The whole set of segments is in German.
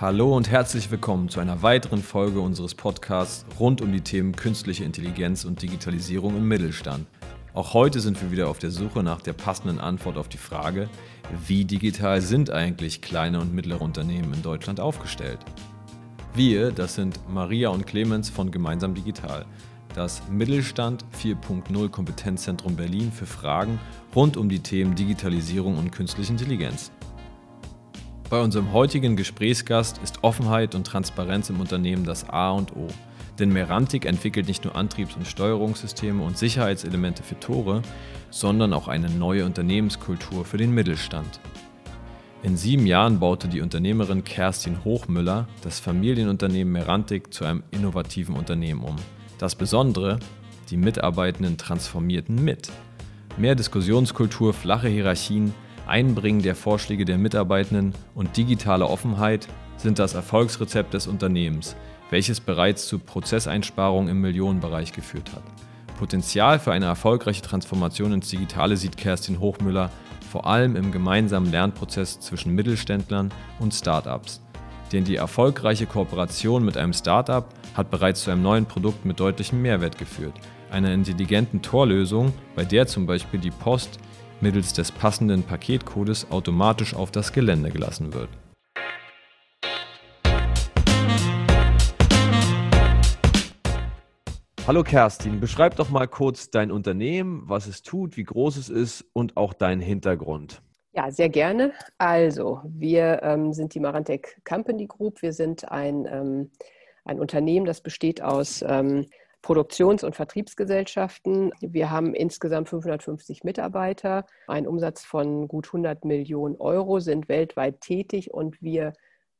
Hallo und herzlich willkommen zu einer weiteren Folge unseres Podcasts rund um die Themen künstliche Intelligenz und Digitalisierung im Mittelstand. Auch heute sind wir wieder auf der Suche nach der passenden Antwort auf die Frage, wie digital sind eigentlich kleine und mittlere Unternehmen in Deutschland aufgestellt? Wir, das sind Maria und Clemens von Gemeinsam Digital, das Mittelstand 4.0 Kompetenzzentrum Berlin für Fragen rund um die Themen Digitalisierung und künstliche Intelligenz. Bei unserem heutigen Gesprächsgast ist Offenheit und Transparenz im Unternehmen das A und O. Denn Merantic entwickelt nicht nur Antriebs- und Steuerungssysteme und Sicherheitselemente für Tore, sondern auch eine neue Unternehmenskultur für den Mittelstand. In sieben Jahren baute die Unternehmerin Kerstin Hochmüller das Familienunternehmen Merantic zu einem innovativen Unternehmen um. Das Besondere, die Mitarbeitenden transformierten mit. Mehr Diskussionskultur, flache Hierarchien, Einbringen der Vorschläge der Mitarbeitenden und digitale Offenheit sind das Erfolgsrezept des Unternehmens, welches bereits zu Prozesseinsparungen im Millionenbereich geführt hat. Potenzial für eine erfolgreiche Transformation ins Digitale sieht Kerstin Hochmüller vor allem im gemeinsamen Lernprozess zwischen Mittelständlern und Startups. Denn die erfolgreiche Kooperation mit einem Startup hat bereits zu einem neuen Produkt mit deutlichem Mehrwert geführt, einer intelligenten Torlösung, bei der zum Beispiel die Post mittels des passenden Paketcodes automatisch auf das Gelände gelassen wird. Hallo Kerstin, beschreib doch mal kurz dein Unternehmen, was es tut, wie groß es ist und auch deinen Hintergrund. Ja, sehr gerne. Also, wir ähm, sind die Marantec Company Group. Wir sind ein, ähm, ein Unternehmen, das besteht aus ähm, Produktions- und Vertriebsgesellschaften. Wir haben insgesamt 550 Mitarbeiter, einen Umsatz von gut 100 Millionen Euro, sind weltweit tätig und wir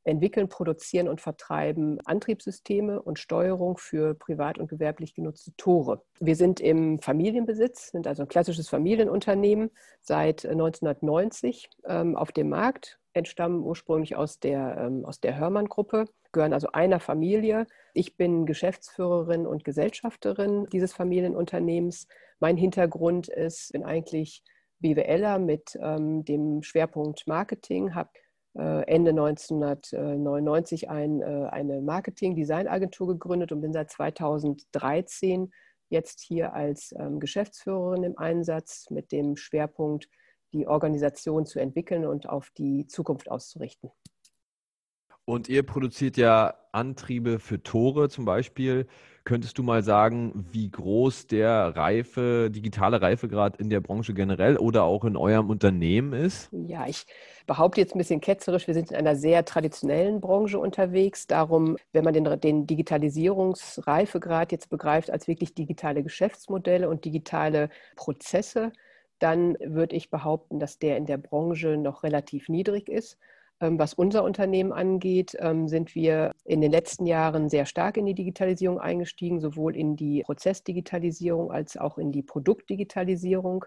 entwickeln, produzieren und vertreiben Antriebssysteme und Steuerung für privat und gewerblich genutzte Tore. Wir sind im Familienbesitz, sind also ein klassisches Familienunternehmen seit 1990 ähm, auf dem Markt, entstammen ursprünglich aus der, ähm, aus der Hörmann-Gruppe, gehören also einer Familie. Ich bin Geschäftsführerin und Gesellschafterin dieses Familienunternehmens. Mein Hintergrund ist, bin eigentlich BWLer mit ähm, dem Schwerpunkt Marketing, habe äh, Ende 1999 ein, äh, eine Marketing-Design-Agentur gegründet und bin seit 2013 jetzt hier als ähm, Geschäftsführerin im Einsatz mit dem Schwerpunkt die Organisation zu entwickeln und auf die Zukunft auszurichten. Und ihr produziert ja Antriebe für Tore zum Beispiel. Könntest du mal sagen, wie groß der Reife, digitale Reifegrad in der Branche generell oder auch in eurem Unternehmen ist? Ja, ich behaupte jetzt ein bisschen ketzerisch, wir sind in einer sehr traditionellen Branche unterwegs. Darum, wenn man den, den Digitalisierungsreifegrad jetzt begreift als wirklich digitale Geschäftsmodelle und digitale Prozesse, dann würde ich behaupten, dass der in der Branche noch relativ niedrig ist. Ähm, was unser Unternehmen angeht, ähm, sind wir in den letzten Jahren sehr stark in die Digitalisierung eingestiegen, sowohl in die Prozessdigitalisierung als auch in die Produktdigitalisierung.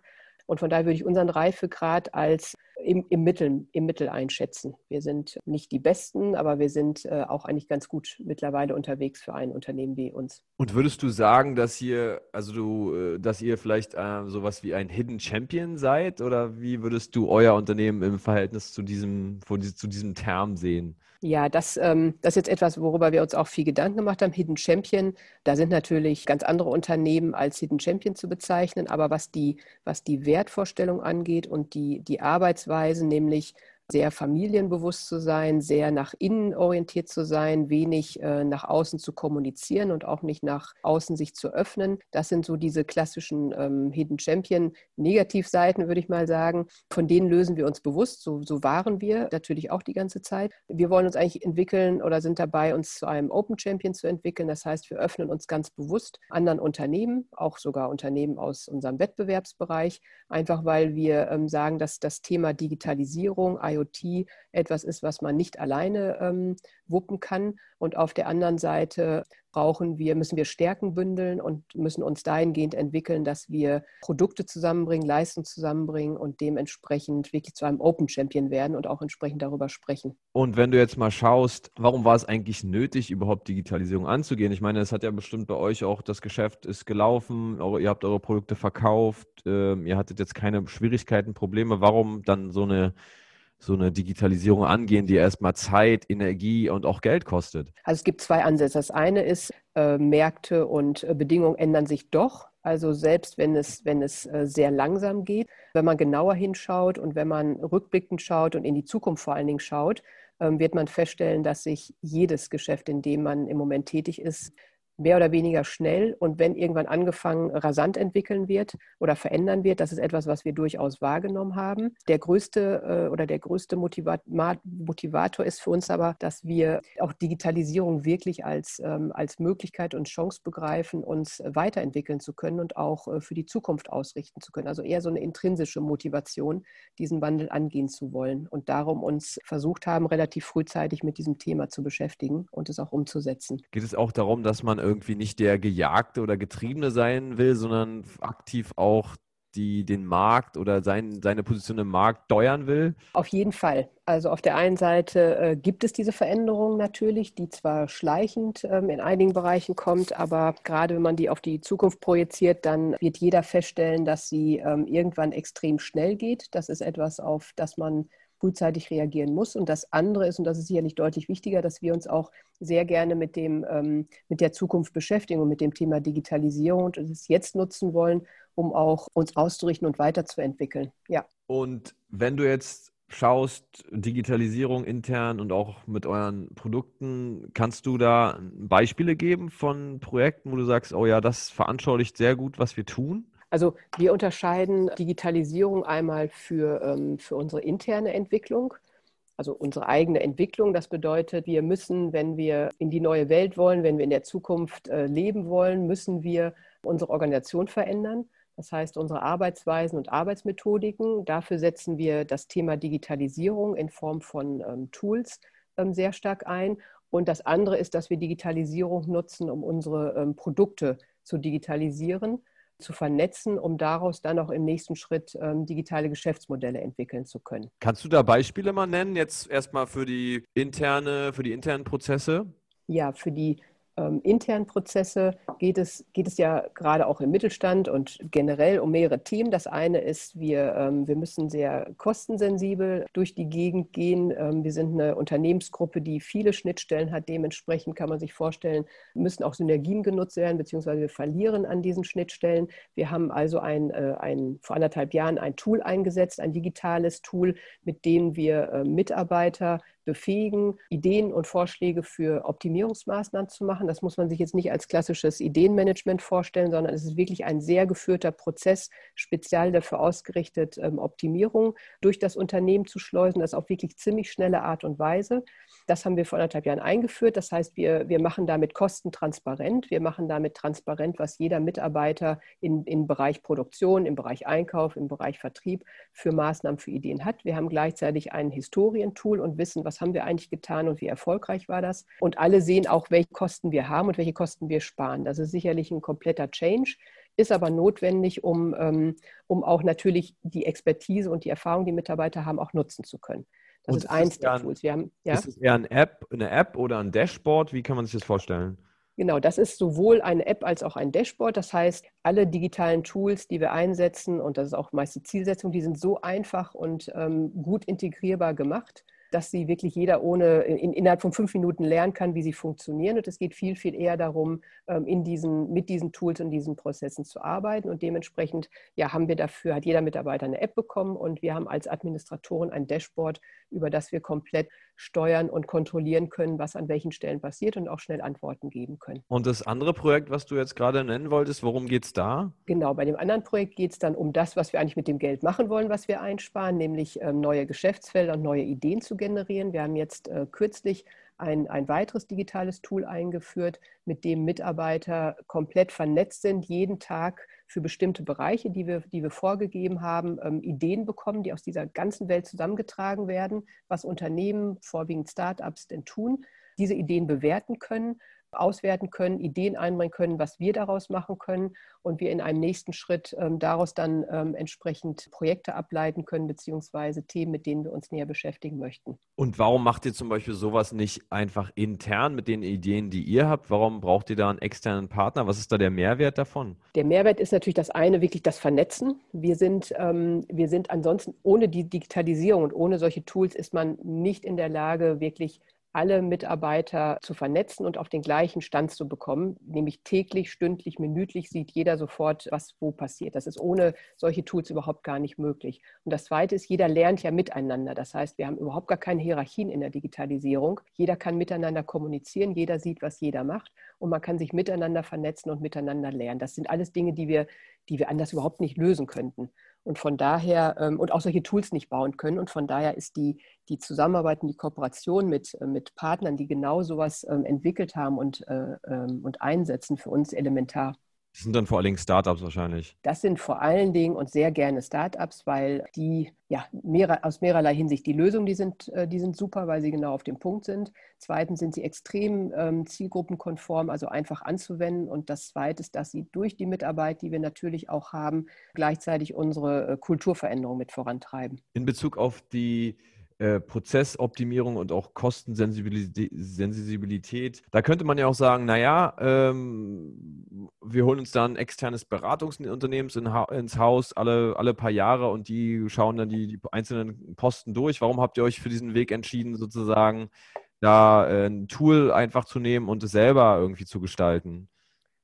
Und von daher würde ich unseren Reifegrad als im, im, Mittel, im Mittel einschätzen. Wir sind nicht die Besten, aber wir sind äh, auch eigentlich ganz gut mittlerweile unterwegs für ein Unternehmen wie uns. Und würdest du sagen, dass ihr, also du, äh, dass ihr vielleicht äh, sowas wie ein Hidden Champion seid? Oder wie würdest du euer Unternehmen im Verhältnis zu diesem, zu diesem Term sehen? Ja, das, ähm, das ist jetzt etwas, worüber wir uns auch viel Gedanken gemacht haben. Hidden Champion, da sind natürlich ganz andere Unternehmen als Hidden Champion zu bezeichnen, aber was die, was die Wertvorstellung angeht und die, die Arbeitsweise, nämlich sehr familienbewusst zu sein, sehr nach innen orientiert zu sein, wenig äh, nach außen zu kommunizieren und auch nicht nach außen sich zu öffnen. Das sind so diese klassischen ähm, Hidden Champion Negativseiten, würde ich mal sagen. Von denen lösen wir uns bewusst. So, so waren wir natürlich auch die ganze Zeit. Wir wollen uns eigentlich entwickeln oder sind dabei, uns zu einem Open Champion zu entwickeln. Das heißt, wir öffnen uns ganz bewusst anderen Unternehmen, auch sogar Unternehmen aus unserem Wettbewerbsbereich, einfach weil wir ähm, sagen, dass das Thema Digitalisierung, IoT, IoT etwas ist, was man nicht alleine ähm, wuppen kann. Und auf der anderen Seite brauchen wir, müssen wir Stärken bündeln und müssen uns dahingehend entwickeln, dass wir Produkte zusammenbringen, Leistung zusammenbringen und dementsprechend wirklich zu einem Open Champion werden und auch entsprechend darüber sprechen. Und wenn du jetzt mal schaust, warum war es eigentlich nötig, überhaupt Digitalisierung anzugehen? Ich meine, es hat ja bestimmt bei euch auch, das Geschäft ist gelaufen, ihr habt eure Produkte verkauft, ähm, ihr hattet jetzt keine Schwierigkeiten, Probleme. Warum dann so eine so eine Digitalisierung angehen, die erstmal Zeit, Energie und auch Geld kostet? Also es gibt zwei Ansätze. Das eine ist, äh, Märkte und äh, Bedingungen ändern sich doch. Also selbst wenn es, wenn es äh, sehr langsam geht, wenn man genauer hinschaut und wenn man rückblickend schaut und in die Zukunft vor allen Dingen schaut, ähm, wird man feststellen, dass sich jedes Geschäft, in dem man im Moment tätig ist, mehr oder weniger schnell und wenn irgendwann angefangen rasant entwickeln wird oder verändern wird, das ist etwas, was wir durchaus wahrgenommen haben. Der größte äh, oder der größte Motivator ist für uns aber, dass wir auch Digitalisierung wirklich als, ähm, als Möglichkeit und Chance begreifen, uns weiterentwickeln zu können und auch äh, für die Zukunft ausrichten zu können. Also eher so eine intrinsische Motivation, diesen Wandel angehen zu wollen und darum uns versucht haben, relativ frühzeitig mit diesem Thema zu beschäftigen und es auch umzusetzen. Geht es auch darum, dass man irgendwie nicht der Gejagte oder Getriebene sein will, sondern aktiv auch die den Markt oder sein, seine Position im Markt steuern will? Auf jeden Fall. Also auf der einen Seite äh, gibt es diese Veränderung natürlich, die zwar schleichend ähm, in einigen Bereichen kommt, aber gerade wenn man die auf die Zukunft projiziert, dann wird jeder feststellen, dass sie ähm, irgendwann extrem schnell geht. Das ist etwas, auf das man frühzeitig reagieren muss. Und das andere ist, und das ist sicherlich deutlich wichtiger, dass wir uns auch sehr gerne mit, dem, ähm, mit der Zukunft beschäftigen und mit dem Thema Digitalisierung und es jetzt nutzen wollen, um auch uns auszurichten und weiterzuentwickeln. Ja. Und wenn du jetzt schaust, Digitalisierung intern und auch mit euren Produkten, kannst du da Beispiele geben von Projekten, wo du sagst, oh ja, das veranschaulicht sehr gut, was wir tun? Also wir unterscheiden Digitalisierung einmal für, ähm, für unsere interne Entwicklung, also unsere eigene Entwicklung. Das bedeutet, wir müssen, wenn wir in die neue Welt wollen, wenn wir in der Zukunft äh, leben wollen, müssen wir unsere Organisation verändern. Das heißt, unsere Arbeitsweisen und Arbeitsmethodiken. Dafür setzen wir das Thema Digitalisierung in Form von ähm, Tools ähm, sehr stark ein. Und das andere ist, dass wir Digitalisierung nutzen, um unsere ähm, Produkte zu digitalisieren zu vernetzen, um daraus dann auch im nächsten Schritt ähm, digitale Geschäftsmodelle entwickeln zu können. Kannst du da Beispiele mal nennen, jetzt erstmal für die interne, für die internen Prozesse? Ja, für die ähm, internen Prozesse geht es, geht es ja gerade auch im Mittelstand und generell um mehrere Themen. Das eine ist, wir, ähm, wir müssen sehr kostensensibel durch die Gegend gehen. Ähm, wir sind eine Unternehmensgruppe, die viele Schnittstellen hat. Dementsprechend kann man sich vorstellen, müssen auch Synergien genutzt werden, beziehungsweise wir verlieren an diesen Schnittstellen. Wir haben also ein, äh, ein, vor anderthalb Jahren ein Tool eingesetzt, ein digitales Tool, mit dem wir äh, Mitarbeiter befähigen, Ideen und Vorschläge für Optimierungsmaßnahmen zu machen. Das muss man sich jetzt nicht als klassisches Ideenmanagement vorstellen, sondern es ist wirklich ein sehr geführter Prozess, speziell dafür ausgerichtet, ähm, Optimierung durch das Unternehmen zu schleusen. Das auf wirklich ziemlich schnelle Art und Weise. Das haben wir vor anderthalb Jahren eingeführt. Das heißt, wir, wir machen damit Kosten transparent. Wir machen damit transparent, was jeder Mitarbeiter in, im Bereich Produktion, im Bereich Einkauf, im Bereich Vertrieb für Maßnahmen, für Ideen hat. Wir haben gleichzeitig ein Historientool und wissen, was haben wir eigentlich getan und wie erfolgreich war das. Und alle sehen auch, welche Kosten wir haben und welche Kosten wir sparen. Das ist sicherlich ein kompletter Change ist aber notwendig, um, ähm, um auch natürlich die Expertise und die Erfahrung, die Mitarbeiter haben, auch nutzen zu können. Das und ist eins der Tools. Wir haben, ja? Ist es eher eine App, eine App oder ein Dashboard? Wie kann man sich das vorstellen? Genau, das ist sowohl eine App als auch ein Dashboard. Das heißt, alle digitalen Tools, die wir einsetzen, und das ist auch meist die Zielsetzung, die sind so einfach und ähm, gut integrierbar gemacht, dass sie wirklich jeder ohne in, innerhalb von fünf Minuten lernen kann, wie sie funktionieren. Und es geht viel, viel eher darum, ähm, in diesen, mit diesen Tools und diesen Prozessen zu arbeiten. Und dementsprechend ja, haben wir dafür, hat jeder Mitarbeiter eine App bekommen und wir haben als Administratoren ein Dashboard, über das wir komplett steuern und kontrollieren können, was an welchen Stellen passiert und auch schnell Antworten geben können. Und das andere Projekt, was du jetzt gerade nennen wolltest, worum geht es da? Genau, bei dem anderen Projekt geht es dann um das, was wir eigentlich mit dem Geld machen wollen, was wir einsparen, nämlich ähm, neue Geschäftsfelder und neue Ideen zu generieren. Wir haben jetzt äh, kürzlich ein, ein weiteres digitales Tool eingeführt, mit dem Mitarbeiter komplett vernetzt sind, jeden Tag für bestimmte Bereiche, die wir, die wir vorgegeben haben, ähm, Ideen bekommen, die aus dieser ganzen Welt zusammengetragen werden, was Unternehmen, vorwiegend Startups, denn tun, diese Ideen bewerten können auswerten können, Ideen einbringen können, was wir daraus machen können und wir in einem nächsten Schritt ähm, daraus dann ähm, entsprechend Projekte ableiten können, beziehungsweise Themen, mit denen wir uns näher beschäftigen möchten. Und warum macht ihr zum Beispiel sowas nicht einfach intern mit den Ideen, die ihr habt? Warum braucht ihr da einen externen Partner? Was ist da der Mehrwert davon? Der Mehrwert ist natürlich das eine, wirklich das Vernetzen. Wir sind, ähm, wir sind ansonsten ohne die Digitalisierung und ohne solche Tools ist man nicht in der Lage, wirklich alle Mitarbeiter zu vernetzen und auf den gleichen Stand zu bekommen. Nämlich täglich, stündlich, minütlich sieht jeder sofort, was wo passiert. Das ist ohne solche Tools überhaupt gar nicht möglich. Und das Zweite ist, jeder lernt ja miteinander. Das heißt, wir haben überhaupt gar keine Hierarchien in der Digitalisierung. Jeder kann miteinander kommunizieren, jeder sieht, was jeder macht und man kann sich miteinander vernetzen und miteinander lernen. Das sind alles Dinge, die wir, die wir anders überhaupt nicht lösen könnten und von daher ähm, und auch solche Tools nicht bauen können. Und von daher ist die, die Zusammenarbeit und die Kooperation mit, äh, mit Partnern, die genau sowas ähm, entwickelt haben und, äh, ähm, und einsetzen, für uns elementar. Das sind dann vor allen Dingen Startups wahrscheinlich. Das sind vor allen Dingen und sehr gerne Startups, weil die ja mehr, aus mehrerlei Hinsicht die Lösungen, die sind, äh, die sind super, weil sie genau auf dem Punkt sind. Zweitens sind sie extrem ähm, zielgruppenkonform, also einfach anzuwenden. Und das Zweite ist, dass sie durch die Mitarbeit, die wir natürlich auch haben, gleichzeitig unsere äh, Kulturveränderung mit vorantreiben. In Bezug auf die äh, Prozessoptimierung und auch Kostensensibilität. Da könnte man ja auch sagen, naja, ähm, wir holen uns dann externes Beratungsunternehmen ins Haus alle, alle paar Jahre und die schauen dann die, die einzelnen Posten durch. Warum habt ihr euch für diesen Weg entschieden, sozusagen da äh, ein Tool einfach zu nehmen und es selber irgendwie zu gestalten?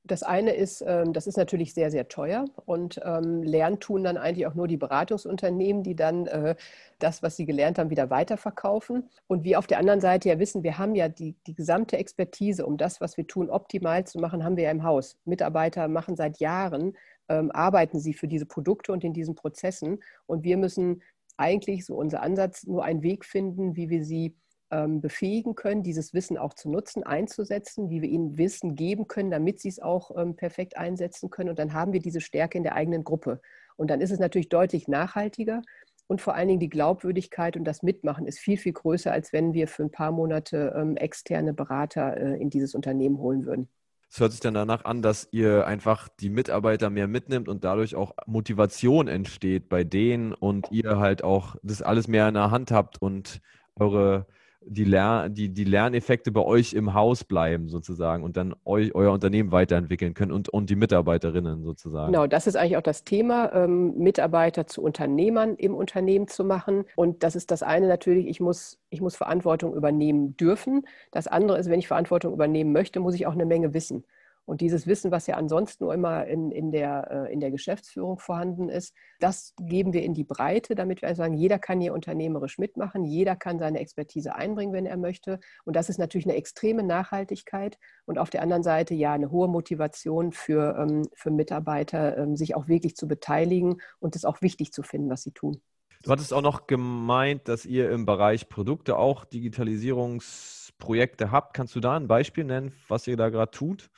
Das eine ist, ähm, das ist natürlich sehr, sehr teuer und ähm, lernen tun dann eigentlich auch nur die Beratungsunternehmen, die dann äh, das, was sie gelernt haben, wieder weiterverkaufen. Und wir auf der anderen Seite ja wissen, wir haben ja die, die gesamte Expertise, um das, was wir tun, optimal zu machen, haben wir ja im Haus. Mitarbeiter machen seit Jahren, ähm, arbeiten sie für diese Produkte und in diesen Prozessen. Und wir müssen eigentlich, so unser Ansatz, nur einen Weg finden, wie wir sie befähigen können, dieses Wissen auch zu nutzen, einzusetzen, wie wir ihnen Wissen geben können, damit sie es auch ähm, perfekt einsetzen können. Und dann haben wir diese Stärke in der eigenen Gruppe. Und dann ist es natürlich deutlich nachhaltiger. Und vor allen Dingen die Glaubwürdigkeit und das Mitmachen ist viel, viel größer, als wenn wir für ein paar Monate ähm, externe Berater äh, in dieses Unternehmen holen würden. Es hört sich dann danach an, dass ihr einfach die Mitarbeiter mehr mitnimmt und dadurch auch Motivation entsteht bei denen und ihr halt auch das alles mehr in der Hand habt und eure die, Lern die, die Lerneffekte bei euch im Haus bleiben sozusagen und dann euch, euer Unternehmen weiterentwickeln können und, und die Mitarbeiterinnen sozusagen. Genau, das ist eigentlich auch das Thema, ähm, Mitarbeiter zu Unternehmern im Unternehmen zu machen. Und das ist das eine natürlich, ich muss, ich muss Verantwortung übernehmen dürfen. Das andere ist, wenn ich Verantwortung übernehmen möchte, muss ich auch eine Menge wissen. Und dieses Wissen, was ja ansonsten nur immer in, in, der, äh, in der Geschäftsführung vorhanden ist, das geben wir in die Breite, damit wir sagen, jeder kann hier unternehmerisch mitmachen, jeder kann seine Expertise einbringen, wenn er möchte. Und das ist natürlich eine extreme Nachhaltigkeit und auf der anderen Seite ja eine hohe Motivation für, ähm, für Mitarbeiter, ähm, sich auch wirklich zu beteiligen und es auch wichtig zu finden, was sie tun. Du hattest auch noch gemeint, dass ihr im Bereich Produkte auch Digitalisierungsprojekte habt. Kannst du da ein Beispiel nennen, was ihr da gerade tut?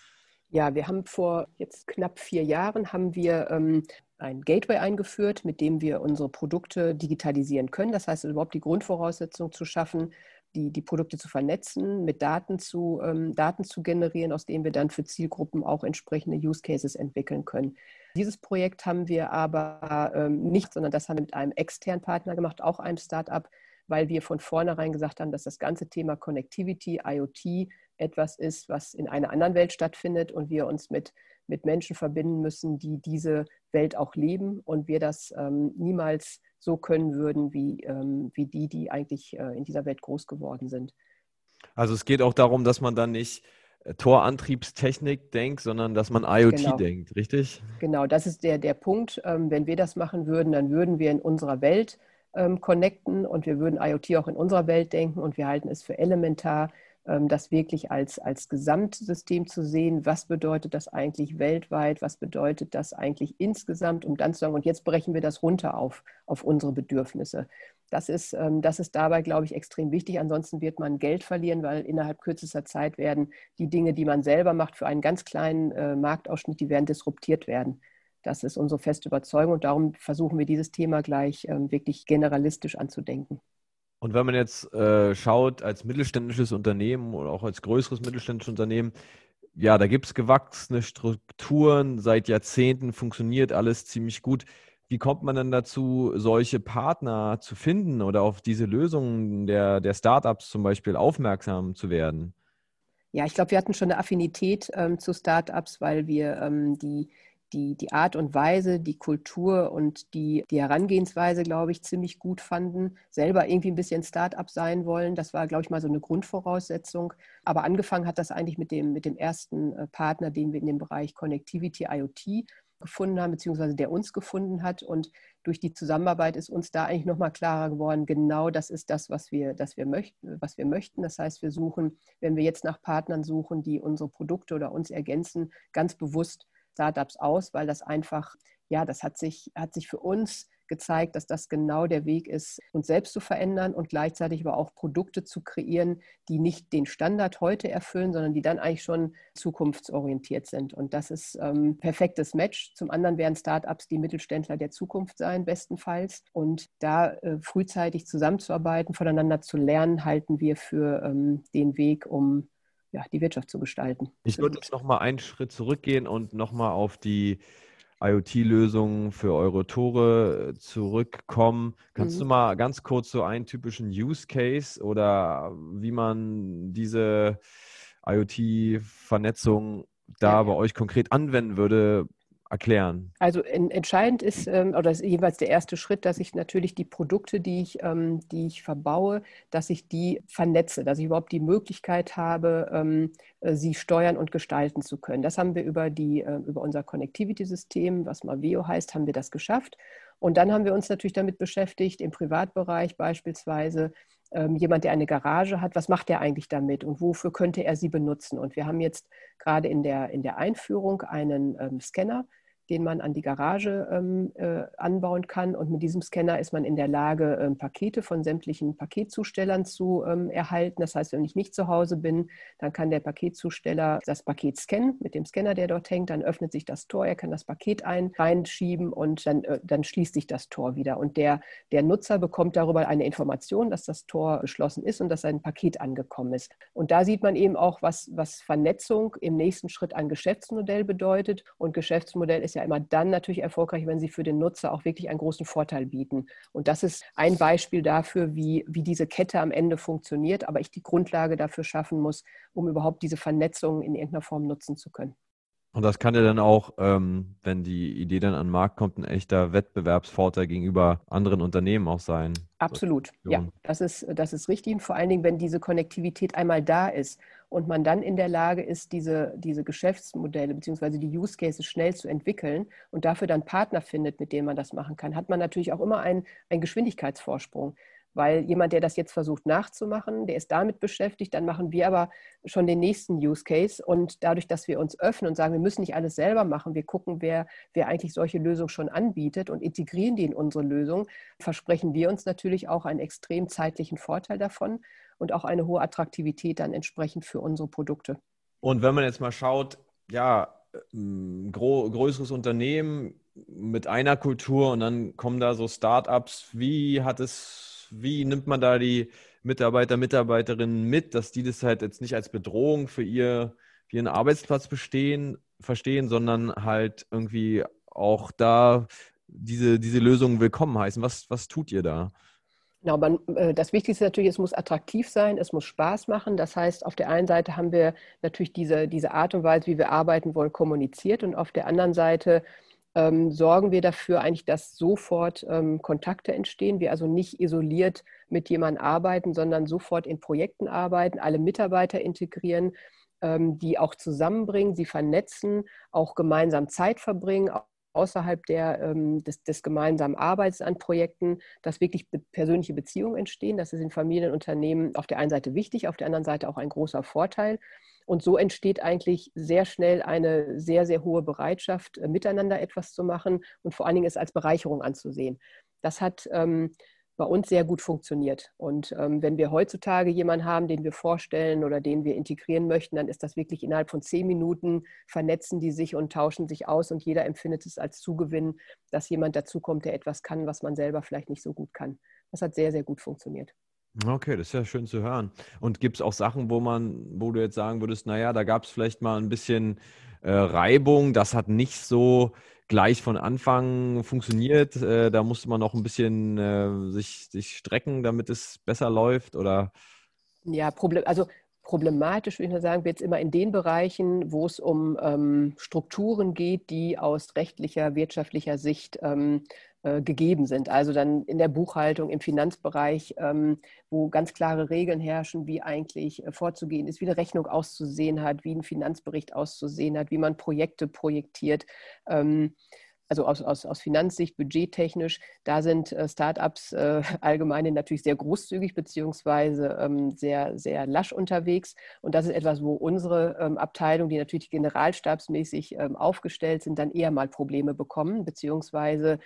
Ja, wir haben vor jetzt knapp vier Jahren haben wir ähm, ein Gateway eingeführt, mit dem wir unsere Produkte digitalisieren können. Das heißt, überhaupt die Grundvoraussetzung zu schaffen, die, die Produkte zu vernetzen, mit Daten zu, ähm, Daten zu generieren, aus denen wir dann für Zielgruppen auch entsprechende Use Cases entwickeln können. Dieses Projekt haben wir aber ähm, nicht, sondern das haben wir mit einem externen Partner gemacht, auch einem Startup, weil wir von vornherein gesagt haben, dass das ganze Thema Connectivity, IoT etwas ist, was in einer anderen Welt stattfindet und wir uns mit, mit Menschen verbinden müssen, die diese Welt auch leben und wir das ähm, niemals so können würden wie, ähm, wie die, die eigentlich äh, in dieser Welt groß geworden sind. Also es geht auch darum, dass man dann nicht äh, Torantriebstechnik denkt, sondern dass man IoT genau. denkt, richtig? Genau, das ist der, der Punkt. Ähm, wenn wir das machen würden, dann würden wir in unserer Welt ähm, connecten und wir würden IoT auch in unserer Welt denken und wir halten es für elementar, das wirklich als, als Gesamtsystem zu sehen. Was bedeutet das eigentlich weltweit? Was bedeutet das eigentlich insgesamt? Um dann zu sagen, und jetzt brechen wir das runter auf, auf unsere Bedürfnisse. Das ist, ähm, das ist dabei, glaube ich, extrem wichtig. Ansonsten wird man Geld verlieren, weil innerhalb kürzester Zeit werden die Dinge, die man selber macht, für einen ganz kleinen äh, Marktausschnitt, die werden disruptiert werden. Das ist unsere feste Überzeugung und darum versuchen wir dieses Thema gleich ähm, wirklich generalistisch anzudenken. Und wenn man jetzt äh, schaut, als mittelständisches Unternehmen oder auch als größeres mittelständisches Unternehmen, ja, da gibt es gewachsene Strukturen, seit Jahrzehnten funktioniert alles ziemlich gut. Wie kommt man denn dazu, solche Partner zu finden oder auf diese Lösungen der, der Startups zum Beispiel aufmerksam zu werden? Ja, ich glaube, wir hatten schon eine Affinität ähm, zu Startups, weil wir ähm, die, die, die Art und Weise, die Kultur und die, die Herangehensweise, glaube ich, ziemlich gut fanden. Selber irgendwie ein bisschen Startup sein wollen. Das war, glaube ich, mal so eine Grundvoraussetzung. Aber angefangen hat das eigentlich mit dem, mit dem ersten äh, Partner, den wir in dem Bereich Connectivity IoT gefunden haben, beziehungsweise der uns gefunden hat. Und durch die Zusammenarbeit ist uns da eigentlich nochmal klarer geworden, genau das ist das, was wir, das wir möchten, was wir möchten. Das heißt, wir suchen, wenn wir jetzt nach Partnern suchen, die unsere Produkte oder uns ergänzen, ganz bewusst Startups aus, weil das einfach, ja, das hat sich, hat sich für uns gezeigt, dass das genau der Weg ist, uns selbst zu verändern und gleichzeitig aber auch Produkte zu kreieren, die nicht den Standard heute erfüllen, sondern die dann eigentlich schon zukunftsorientiert sind. Und das ist ein ähm, perfektes Match. Zum anderen werden Startups die Mittelständler der Zukunft sein, bestenfalls. Und da äh, frühzeitig zusammenzuarbeiten, voneinander zu lernen, halten wir für ähm, den Weg, um ja, die Wirtschaft zu gestalten. Ich würde jetzt nochmal einen Schritt zurückgehen und nochmal auf die IoT-Lösungen für eure Tore äh, zurückkommen. Kannst mhm. du mal ganz kurz so einen typischen Use Case oder wie man diese IoT-Vernetzung da ja, bei euch konkret anwenden würde, erklären? Also in, entscheidend ist, ähm, oder ist jeweils der erste Schritt, dass ich natürlich die Produkte, die ich, ähm, die ich verbaue, dass ich die vernetze, dass ich überhaupt die Möglichkeit habe, ähm, äh, sie steuern und gestalten zu können. Das haben wir über, die, äh, über unser Connectivity-System, was Maveo heißt, haben wir das geschafft. Und dann haben wir uns natürlich damit beschäftigt, im Privatbereich beispielsweise, ähm, jemand, der eine Garage hat, was macht er eigentlich damit und wofür könnte er sie benutzen? Und wir haben jetzt gerade in der, in der Einführung einen ähm, Scanner, den man an die Garage ähm, äh, anbauen kann. Und mit diesem Scanner ist man in der Lage, ähm, Pakete von sämtlichen Paketzustellern zu ähm, erhalten. Das heißt, wenn ich nicht zu Hause bin, dann kann der Paketzusteller das Paket scannen mit dem Scanner, der dort hängt. Dann öffnet sich das Tor, er kann das Paket ein, reinschieben und dann, äh, dann schließt sich das Tor wieder. Und der, der Nutzer bekommt darüber eine Information, dass das Tor geschlossen ist und dass sein Paket angekommen ist. Und da sieht man eben auch, was, was Vernetzung im nächsten Schritt ein Geschäftsmodell bedeutet. Und Geschäftsmodell ist ja ja immer dann natürlich erfolgreich, wenn sie für den Nutzer auch wirklich einen großen Vorteil bieten. Und das ist ein Beispiel dafür, wie, wie diese Kette am Ende funktioniert, aber ich die Grundlage dafür schaffen muss, um überhaupt diese Vernetzung in irgendeiner Form nutzen zu können. Und das kann ja dann auch, ähm, wenn die Idee dann an den Markt kommt, ein echter Wettbewerbsvorteil gegenüber anderen Unternehmen auch sein. Absolut, ja, das ist, das ist richtig. Und vor allen Dingen, wenn diese Konnektivität einmal da ist und man dann in der Lage ist, diese, diese Geschäftsmodelle bzw. die Use Cases schnell zu entwickeln und dafür dann Partner findet, mit denen man das machen kann, hat man natürlich auch immer einen, einen Geschwindigkeitsvorsprung. Weil jemand, der das jetzt versucht nachzumachen, der ist damit beschäftigt, dann machen wir aber schon den nächsten Use Case. Und dadurch, dass wir uns öffnen und sagen, wir müssen nicht alles selber machen, wir gucken, wer, wer eigentlich solche Lösungen schon anbietet und integrieren die in unsere Lösung, versprechen wir uns natürlich auch einen extrem zeitlichen Vorteil davon und auch eine hohe Attraktivität dann entsprechend für unsere Produkte. Und wenn man jetzt mal schaut, ja, ein größeres Unternehmen mit einer Kultur und dann kommen da so Startups. Wie hat es wie nimmt man da die Mitarbeiter, Mitarbeiterinnen mit, dass die das halt jetzt nicht als Bedrohung für, ihr, für ihren Arbeitsplatz bestehen, verstehen, sondern halt irgendwie auch da diese, diese Lösungen willkommen heißen. Was, was tut ihr da? Genau, man, äh, das Wichtigste natürlich, es muss attraktiv sein, es muss Spaß machen. Das heißt, auf der einen Seite haben wir natürlich diese, diese Art und Weise, wie wir arbeiten wollen, kommuniziert und auf der anderen Seite ähm, sorgen wir dafür eigentlich, dass sofort ähm, Kontakte entstehen. Wir also nicht isoliert mit jemandem arbeiten, sondern sofort in Projekten arbeiten, alle Mitarbeiter integrieren, ähm, die auch zusammenbringen, sie vernetzen, auch gemeinsam Zeit verbringen, außerhalb der, ähm, des, des, gemeinsamen Arbeits an Projekten, dass wirklich persönliche Beziehungen entstehen. Das ist in Familienunternehmen auf der einen Seite wichtig, auf der anderen Seite auch ein großer Vorteil. Und so entsteht eigentlich sehr schnell eine sehr, sehr hohe Bereitschaft, äh, miteinander etwas zu machen und vor allen Dingen es als Bereicherung anzusehen. Das hat ähm, bei uns sehr gut funktioniert. Und ähm, wenn wir heutzutage jemanden haben, den wir vorstellen oder den wir integrieren möchten, dann ist das wirklich innerhalb von zehn Minuten vernetzen die sich und tauschen sich aus und jeder empfindet es als Zugewinn, dass jemand dazukommt, der etwas kann, was man selber vielleicht nicht so gut kann. Das hat sehr, sehr gut funktioniert. Okay, das ist ja schön zu hören. Und gibt es auch Sachen, wo man, wo du jetzt sagen würdest, naja, da gab es vielleicht mal ein bisschen äh, Reibung, das hat nicht so gleich von Anfang funktioniert. Äh, da musste man noch ein bisschen äh, sich, sich strecken, damit es besser läuft oder? Ja, Problem, also problematisch würde ich nur sagen, wird es immer in den Bereichen, wo es um ähm, Strukturen geht, die aus rechtlicher, wirtschaftlicher Sicht ähm, äh, gegeben sind. Also dann in der Buchhaltung, im Finanzbereich, ähm, wo ganz klare Regeln herrschen, wie eigentlich äh, vorzugehen ist, wie eine Rechnung auszusehen hat, wie ein Finanzbericht auszusehen hat, wie man Projekte projektiert. Ähm, also aus, aus, aus Finanzsicht, budgettechnisch, da sind äh, Startups äh, allgemein natürlich sehr großzügig beziehungsweise ähm, sehr, sehr lasch unterwegs. Und das ist etwas, wo unsere ähm, Abteilung, die natürlich generalstabsmäßig ähm, aufgestellt sind, dann eher mal Probleme bekommen, beziehungsweise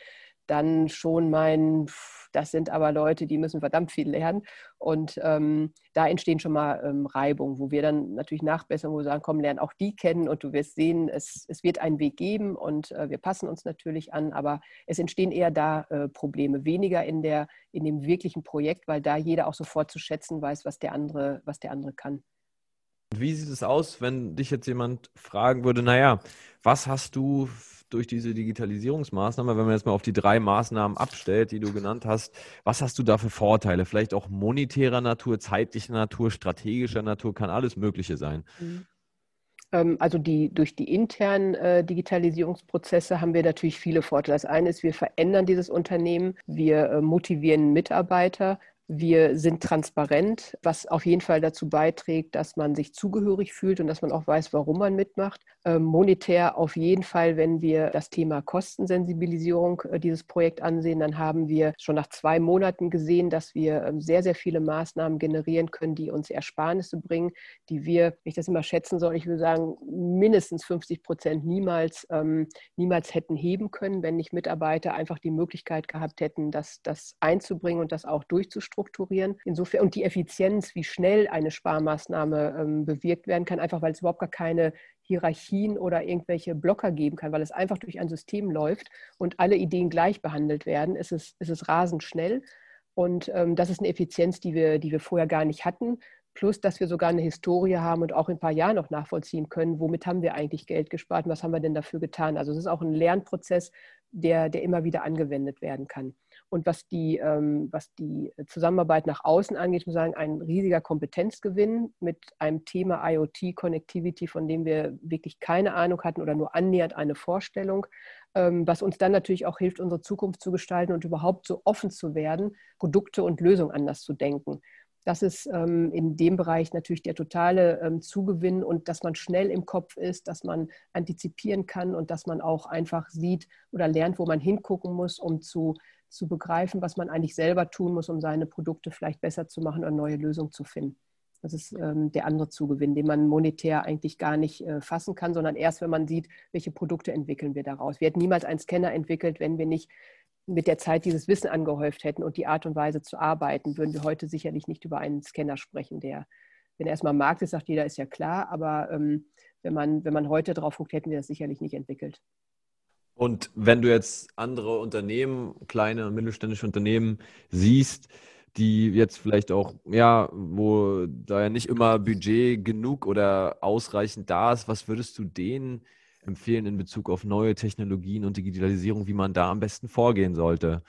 dann schon mein, das sind aber Leute, die müssen verdammt viel lernen. Und ähm, da entstehen schon mal ähm, Reibungen, wo wir dann natürlich nachbessern, wo wir sagen, komm, lern auch die kennen und du wirst sehen, es, es wird einen Weg geben und äh, wir passen uns natürlich an, aber es entstehen eher da äh, Probleme, weniger in, der, in dem wirklichen Projekt, weil da jeder auch sofort zu schätzen weiß, was der andere, was der andere kann. Wie sieht es aus, wenn dich jetzt jemand fragen würde, naja, was hast du durch diese Digitalisierungsmaßnahme, wenn man jetzt mal auf die drei Maßnahmen abstellt, die du genannt hast, was hast du da für Vorteile? Vielleicht auch monetärer Natur, zeitlicher Natur, strategischer Natur, kann alles Mögliche sein. Mhm. Ähm, also die, durch die internen äh, Digitalisierungsprozesse haben wir natürlich viele Vorteile. Das eine ist, wir verändern dieses Unternehmen, wir äh, motivieren Mitarbeiter, wir sind transparent, was auf jeden Fall dazu beiträgt, dass man sich zugehörig fühlt und dass man auch weiß, warum man mitmacht. Ähm, monetär auf jeden Fall, wenn wir das Thema Kostensensibilisierung äh, dieses Projekt ansehen, dann haben wir schon nach zwei Monaten gesehen, dass wir ähm, sehr, sehr viele Maßnahmen generieren können, die uns Ersparnisse bringen, die wir, wenn ich das immer schätzen soll, ich würde sagen, mindestens 50 Prozent niemals, ähm, niemals hätten heben können, wenn nicht Mitarbeiter einfach die Möglichkeit gehabt hätten, das, das einzubringen und das auch durchzustrukturieren strukturieren. Insofern und die Effizienz, wie schnell eine Sparmaßnahme ähm, bewirkt werden kann, einfach weil es überhaupt gar keine Hierarchien oder irgendwelche Blocker geben kann, weil es einfach durch ein System läuft und alle Ideen gleich behandelt werden, ist es, ist es rasend schnell. Und ähm, das ist eine Effizienz, die wir, die wir vorher gar nicht hatten. Plus, dass wir sogar eine Historie haben und auch in ein paar Jahren noch nachvollziehen können, womit haben wir eigentlich Geld gespart und was haben wir denn dafür getan. Also es ist auch ein Lernprozess, der, der immer wieder angewendet werden kann. Und was die, ähm, was die Zusammenarbeit nach außen angeht, muss ich sagen, ein riesiger Kompetenzgewinn mit einem Thema IoT, Connectivity, von dem wir wirklich keine Ahnung hatten oder nur annähernd eine Vorstellung, ähm, was uns dann natürlich auch hilft, unsere Zukunft zu gestalten und überhaupt so offen zu werden, Produkte und Lösungen anders zu denken. Das ist ähm, in dem Bereich natürlich der totale Zugewinn und dass man schnell im Kopf ist, dass man antizipieren kann und dass man auch einfach sieht oder lernt, wo man hingucken muss, um zu zu begreifen, was man eigentlich selber tun muss, um seine Produkte vielleicht besser zu machen oder neue Lösungen zu finden. Das ist ähm, der andere Zugewinn, den man monetär eigentlich gar nicht äh, fassen kann, sondern erst, wenn man sieht, welche Produkte entwickeln wir daraus. Wir hätten niemals einen Scanner entwickelt, wenn wir nicht mit der Zeit dieses Wissen angehäuft hätten und die Art und Weise zu arbeiten, würden wir heute sicherlich nicht über einen Scanner sprechen, der, wenn er erstmal am Markt ist, sagt jeder, ist ja klar, aber ähm, wenn, man, wenn man heute drauf guckt, hätten wir das sicherlich nicht entwickelt. Und wenn du jetzt andere Unternehmen, kleine und mittelständische Unternehmen siehst, die jetzt vielleicht auch, ja, wo da ja nicht immer Budget genug oder ausreichend da ist, was würdest du denen empfehlen in Bezug auf neue Technologien und Digitalisierung, wie man da am besten vorgehen sollte?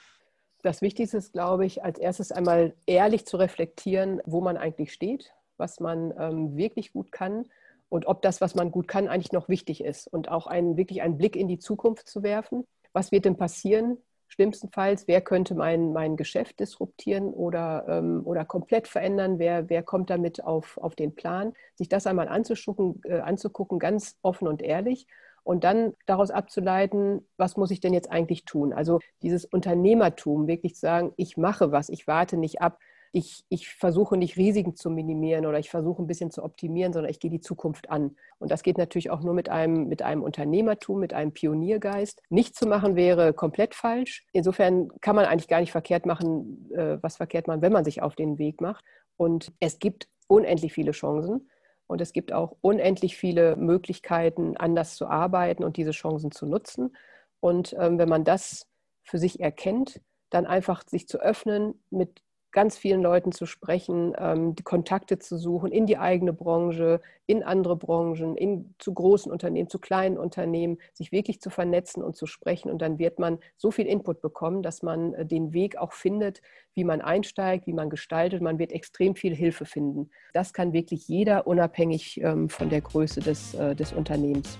Das Wichtigste ist, glaube ich, als erstes einmal ehrlich zu reflektieren, wo man eigentlich steht, was man ähm, wirklich gut kann und ob das, was man gut kann, eigentlich noch wichtig ist und auch einen, wirklich einen Blick in die Zukunft zu werfen. Was wird denn passieren? Schlimmstenfalls, wer könnte mein, mein Geschäft disruptieren oder, ähm, oder komplett verändern? Wer, wer kommt damit auf, auf den Plan? Sich das einmal äh, anzugucken, ganz offen und ehrlich und dann daraus abzuleiten, was muss ich denn jetzt eigentlich tun? Also dieses Unternehmertum, wirklich zu sagen, ich mache was, ich warte nicht ab, ich, ich versuche nicht Risiken zu minimieren oder ich versuche ein bisschen zu optimieren, sondern ich gehe die Zukunft an. Und das geht natürlich auch nur mit einem, mit einem Unternehmertum, mit einem Pioniergeist. Nicht zu machen wäre komplett falsch. Insofern kann man eigentlich gar nicht verkehrt machen, äh, was verkehrt man, wenn man sich auf den Weg macht. Und es gibt unendlich viele Chancen. Und es gibt auch unendlich viele Möglichkeiten, anders zu arbeiten und diese Chancen zu nutzen. Und ähm, wenn man das für sich erkennt, dann einfach sich zu öffnen, mit ganz vielen Leuten zu sprechen, ähm, die Kontakte zu suchen in die eigene Branche, in andere Branchen, in, zu großen Unternehmen, zu kleinen Unternehmen, sich wirklich zu vernetzen und zu sprechen. Und dann wird man so viel Input bekommen, dass man äh, den Weg auch findet, wie man einsteigt, wie man gestaltet. Man wird extrem viel Hilfe finden. Das kann wirklich jeder, unabhängig ähm, von der Größe des, äh, des Unternehmens.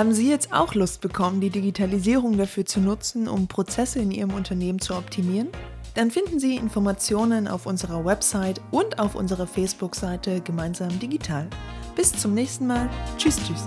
Haben Sie jetzt auch Lust bekommen, die Digitalisierung dafür zu nutzen, um Prozesse in Ihrem Unternehmen zu optimieren? Dann finden Sie Informationen auf unserer Website und auf unserer Facebook-Seite Gemeinsam Digital. Bis zum nächsten Mal. Tschüss, tschüss.